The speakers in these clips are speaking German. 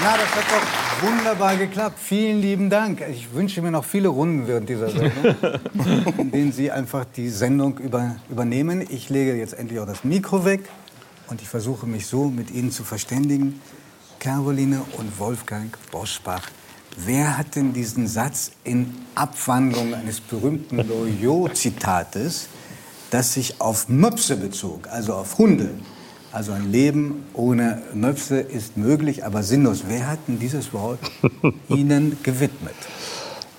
Na, das hat doch wunderbar geklappt. Vielen lieben Dank. Ich wünsche mir noch viele Runden während dieser Sendung, in denen Sie einfach die Sendung über, übernehmen. Ich lege jetzt endlich auch das Mikro weg und ich versuche mich so mit Ihnen zu verständigen. Caroline und Wolfgang Boschbach. Wer hat denn diesen Satz in Abwandlung eines berühmten Loyot-Zitates, das sich auf Möpse bezog, also auf Hunde, also ein Leben ohne Möpse ist möglich, aber sinnlos. Wer hat denn dieses Wort Ihnen gewidmet?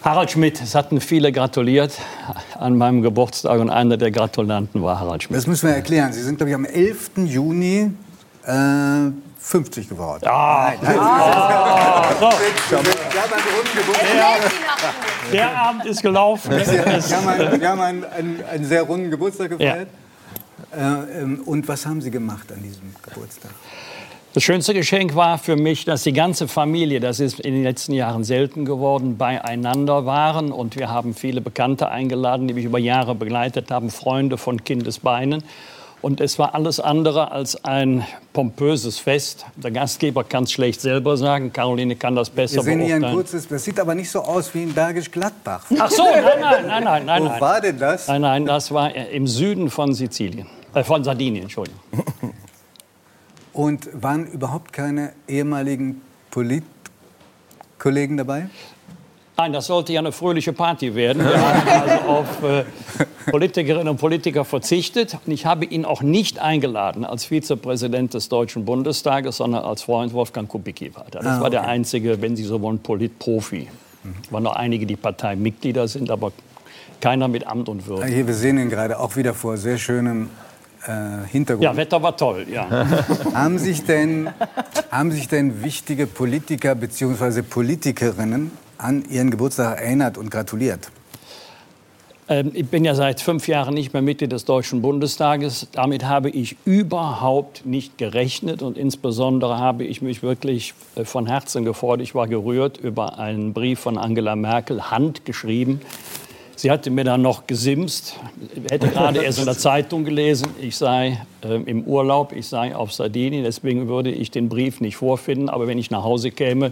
Harald Schmidt, es hatten viele gratuliert an meinem Geburtstag und einer der Gratulanten war Harald Schmidt. Das müssen wir erklären. Sie sind, glaube ich, am 11. Juni äh, 50 geworden. Ah, Nein, nein, ah, so. Sie haben einen runden Geburtstag. Der Abend ist gelaufen. Sie haben einen, Sie haben einen, einen, einen sehr runden Geburtstag gefeiert. Ähm, und was haben Sie gemacht an diesem Geburtstag? Das schönste Geschenk war für mich, dass die ganze Familie, das ist in den letzten Jahren selten geworden, beieinander waren. Und wir haben viele Bekannte eingeladen, die mich über Jahre begleitet haben, Freunde von Kindesbeinen. Und es war alles andere als ein pompöses Fest. Der Gastgeber kann es schlecht selber sagen. Caroline kann das besser Wir sehen hier ein kurzes, das sieht aber nicht so aus wie in Bergisch Gladbach. Ach so, nein, nein, nein, nein, nein. Wo nein. war denn das? Nein, nein, das war im Süden von Sizilien. Äh, von Sardinien, Entschuldigung. Und waren überhaupt keine ehemaligen Politkollegen dabei? Nein, das sollte ja eine fröhliche Party werden. Wir haben also auf äh, Politikerinnen und Politiker verzichtet. Und ich habe ihn auch nicht eingeladen als Vizepräsident des Deutschen Bundestages, sondern als Freund Wolfgang Kubicki war. Das Ah, war der okay. einzige, wenn Sie so wollen, Politprofi. Es waren noch einige, die Parteimitglieder sind, aber keiner mit Amt und Würde. Hier, wir sehen ihn gerade auch wieder vor sehr schönem äh, Hintergrund. Ja, Wetter war toll, ja. Haben sich denn, haben sich denn wichtige Politiker bzw. Politikerinnen an ihren Geburtstag erinnert und gratuliert? Ähm, Ich bin ja seit fünf Jahren nicht mehr Mitglied des Deutschen Bundestages. Damit habe ich überhaupt nicht gerechnet und insbesondere habe ich mich wirklich äh, von Herzen gefreut. Ich war gerührt über einen Brief von Angela Merkel, handgeschrieben. Sie hatte mir dann noch gesimst, hätte gerade erst in der Zeitung gelesen, ich sei äh, im Urlaub, ich sei auf Sardinien, deswegen würde ich den Brief nicht vorfinden. Aber wenn ich nach Hause käme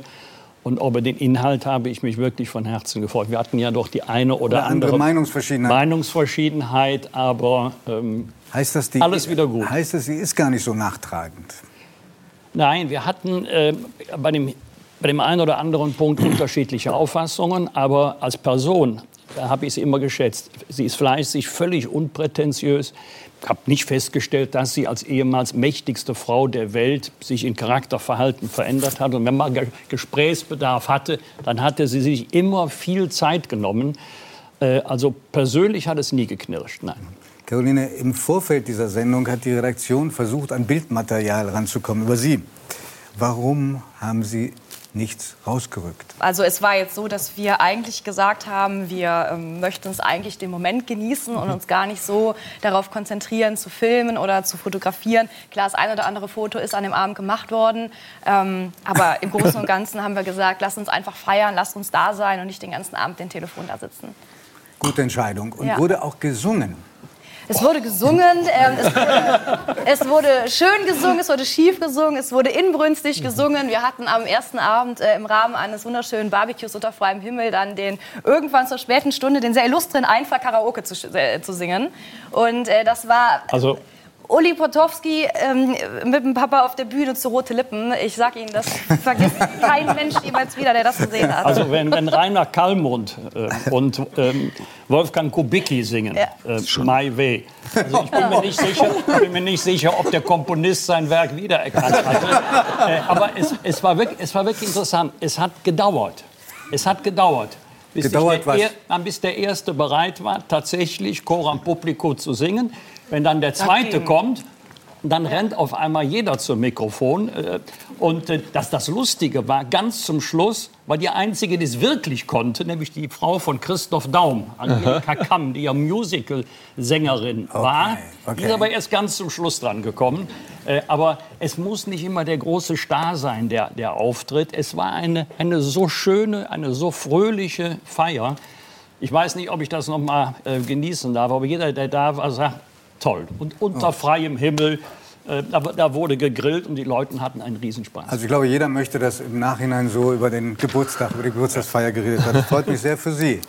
und über den Inhalt habe ich mich wirklich von Herzen gefreut. Wir hatten ja doch die eine oder, Oder andere andere Meinungsverschiedenheit. Meinungsverschiedenheit, aber ähm, Heißt das, die, Alles wieder gut. Heißt das, sie ist gar nicht so nachtragend? nein, wir hatten äh, bei, dem, bei dem einen oder anderen Punkt unterschiedliche Auffassungen, aber als Person da habe ich sie immer geschätzt. Sie ist fleißig, völlig unprätentiös. Ich habe nicht festgestellt, dass sie als ehemals mächtigste Frau der Welt sich in Charakterverhalten verändert hat. Und wenn man Ge Gesprächsbedarf hatte, dann hatte sie sich immer viel Zeit genommen. Äh, also persönlich hat es nie geknirscht, nein. Caroline, im Vorfeld dieser Sendung hat die Redaktion versucht, an Bildmaterial ranzukommen über Sie. Warum haben Sie nichts rausgerückt? Also es war jetzt so, dass wir eigentlich gesagt haben, wir ähm, möchten uns eigentlich den Moment genießen und uns gar nicht so darauf konzentrieren, zu filmen oder zu fotografieren. Klar, das eine oder andere Foto ist an dem Abend gemacht worden, ähm, aber im Großen und Ganzen haben wir gesagt, lasst uns einfach feiern, lasst uns da sein und nicht den ganzen Abend den Telefon da sitzen. Gute Entscheidung. Und Ja. wurde auch gesungen. Es wurde gesungen, ähm, es, wurde, es wurde schön gesungen, es wurde schief gesungen, es wurde inbrünstig gesungen. Wir hatten am ersten Abend äh, im Rahmen eines wunderschönen Barbecues unter freiem Himmel dann den irgendwann zur späten Stunde den sehr illustren Einfall Karaoke zu, äh, zu singen. Und äh, das war Also Uli Potowski ähm, mit dem Papa auf der Bühne zu rote Lippen. Ich sag Ihnen, das vergisst kein Mensch jemals wieder, der das gesehen hat. Also wenn, wenn Rainer Kallmund äh, und ähm, Wolfgang Kubicki singen, Ja. äh, My Way. Also ich bin mir, nicht sicher, bin mir nicht sicher, ob der Komponist sein Werk wiedererkannt hatte. Äh, aber es, es, war wirklich, es war wirklich interessant. Es hat gedauert. Es hat gedauert. Bis, Gedauert der, was? Er- bis der Erste bereit war, tatsächlich Coram Publico zu singen. Wenn dann der Zweite ging. kommt, dann rennt auf einmal jeder zum Mikrofon. äh, Und äh, das, das Lustige war, ganz zum Schluss war die Einzige, die es wirklich konnte, nämlich die Frau von Christoph Daum, Angelika Kamm, die ja Musical-Sängerin war. Die okay. ist aber erst ganz zum Schluss dran gekommen. Äh, Aber es muss nicht immer der große Star sein, der, der auftritt. Es war eine, eine so schöne, eine so fröhliche Feier. Ich weiß nicht, ob ich das noch mal äh, genießen darf, aber jeder, der da war, sagt, toll. Und unter freiem Himmel Äh, da, wurde gegrillt und die Leute hatten einen Riesenspaß. Also ich glaube, jeder möchte, dass im Nachhinein so über den Geburtstag, über die Geburtstagsfeier geredet wird. Das freut mich sehr für Sie.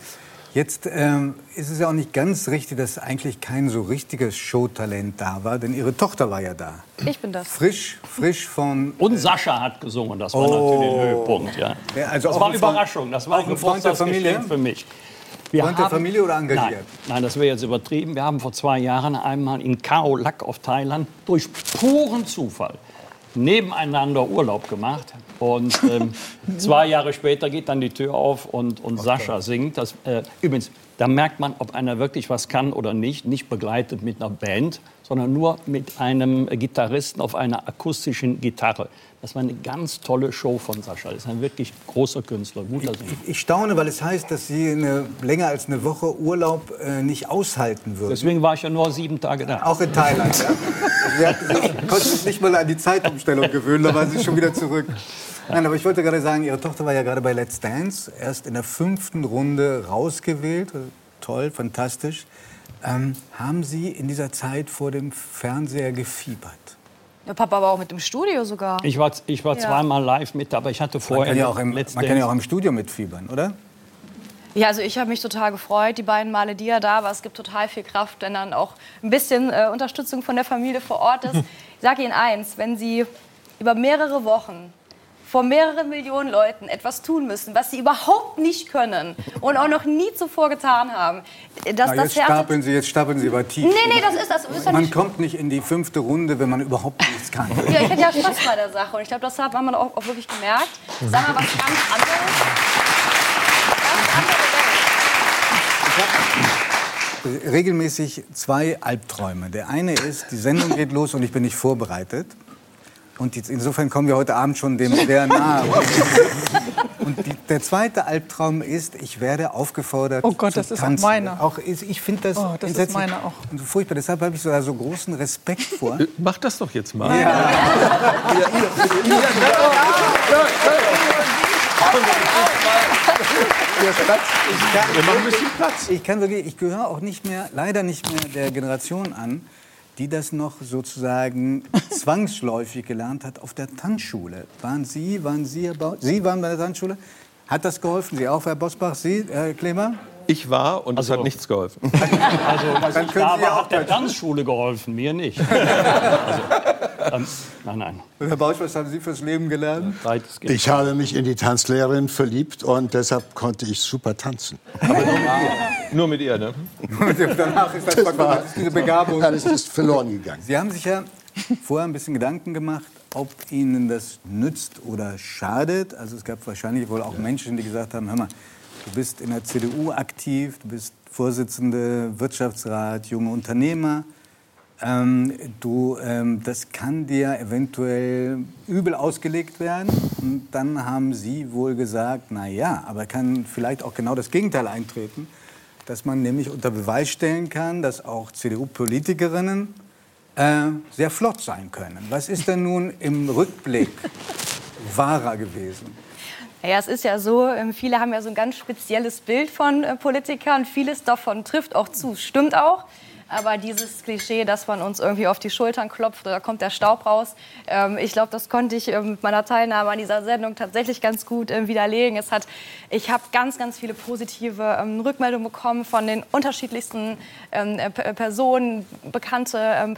Jetzt ähm, ist es ja auch nicht ganz richtig, dass eigentlich kein so richtiges Showtalent da war, denn Ihre Tochter war ja da. Ich bin das. Frisch, frisch von... Und Sascha hat gesungen, das war Oh. natürlich der Höhepunkt. Ja. Ja, also das auch war ein eine Überraschung, das war auch ein ein Freund der Geburtstagsgeschenk Familie? für mich. Wir Freund der Familie oder engagiert? Nein, nein, das wäre jetzt übertrieben. Wir haben vor zwei Jahren einmal in Khao Lak auf Thailand durch puren Zufall nebeneinander Urlaub gemacht. Und ähm, zwei Jahre später geht dann die Tür auf und, und Sascha singt. Das, äh, übrigens, da merkt man, ob einer wirklich was kann oder nicht. Nicht begleitet mit einer Band, sondern nur mit einem Gitarristen auf einer akustischen Gitarre. Das war eine ganz tolle Show von Sascha. Das ist ein wirklich großer Künstler, guter Sänger. Ich staune, weil es heißt, dass Sie eine, länger als eine Woche Urlaub äh, nicht aushalten würden. Deswegen war ich ja nur sieben Tage da. Auch in Thailand, ja? Sie sich, konnten sich nicht mal an die Zeitumstellung gewöhnen, da waren Sie schon wieder zurück. Nein, aber ich wollte gerade sagen, Ihre Tochter war ja gerade bei Let's Dance, erst in der fünften Runde rausgewählt. Toll, fantastisch. Ähm, haben Sie in dieser Zeit vor dem Fernseher gefiebert? Der Papa war auch mit im Studio sogar. Ich war, ich war Ja. zweimal live mit, aber ich hatte Man vorher kann, ja auch im, man kann ja auch im Studio mitfiebern, oder? Ja, also ich habe mich total gefreut, die beiden Male, die er da war. Es gibt total viel Kraft, wenn dann auch ein bisschen äh, Unterstützung von der Familie vor Ort ist. Ich sage Ihnen eins, wenn Sie über mehrere Wochen vor mehreren Millionen Leuten etwas tun müssen, was sie überhaupt nicht können und auch noch nie zuvor getan haben, dass Na, das jetzt Herz... stapeln Sie, jetzt stapeln Sie aber tief. Nee, nee, das ist das. Ist Man nicht kommt nicht in die fünfte Runde, wenn man überhaupt nichts kann. Ja, ich hatte ja Spaß bei der Sache und ich glaube, das hat man auch, auch wirklich gemerkt. Sag mal was ganz anderes. Ganz andere Welt. Regelmäßig zwei Albträume. Der eine ist, die Sendung geht los und ich bin nicht vorbereitet. Und jetzt, insofern kommen wir heute Abend schon dem sehr nahe. Und die, der zweite Albtraum ist, ich werde aufgefordert Oh Gott, zu das ist auch tanzen. meiner. Auch, ich finde das, Oh, das ist meiner auch. Und so furchtbar. Deshalb habe ich so, da so großen Respekt vor. Mach das doch jetzt mal. Wir machen ein bisschen Platz. Ich kann wirklich, ich gehöre auch nicht mehr, leider nicht mehr der Generation an, die das noch sozusagen zwangsläufig gelernt hat auf der Tanzschule. Waren Sie, waren Sie, Sie waren bei der Tanzschule? Hat das geholfen? Sie auch, Herr Bosbach? Sie, Herr Klemer? Ich war und es Also- hat nichts geholfen. Also, was Dann ich können da war, auch hat der. Tanzschule geholfen, mir nicht. Also, ähm, nein, nein, Und Herr Bausch, was haben Sie fürs Leben gelernt? Ich habe mich in die Tanzlehrerin verliebt und deshalb konnte ich super tanzen. Nur mit ihr, ne? Und danach ist das, verloren, das ist diese Begabung. Alles ist verloren gegangen. Sie haben sich ja vorher ein bisschen Gedanken gemacht, ob Ihnen das nützt oder schadet. Also es gab wahrscheinlich wohl auch Menschen, die gesagt haben, hör mal, du bist in der CDU aktiv, du bist Vorsitzende Wirtschaftsrat, junge Unternehmer. Ähm, du, ähm, das kann dir eventuell übel ausgelegt werden. Und dann haben Sie wohl gesagt, na ja, aber kann vielleicht auch genau das Gegenteil eintreten, dass man nämlich unter Beweis stellen kann, dass auch CDU-Politikerinnen äh, sehr flott sein können. Was ist denn nun im Rückblick wahrer gewesen? Naja, es ist ja so, ähm, viele haben ja so ein ganz spezielles Bild von äh, Politikern. Vieles davon trifft auch zu, stimmt auch. Aber dieses Klischee, dass man uns irgendwie auf die Schultern klopft, da kommt der Staub raus. Ähm, ich glaube, das konnte ich ähm, mit meiner Teilnahme an dieser Sendung tatsächlich ganz gut ähm, widerlegen. Es hat, ich habe ganz, ganz viele positive ähm, Rückmeldungen bekommen von den unterschiedlichsten ähm, äh, Personen, bekannte ähm,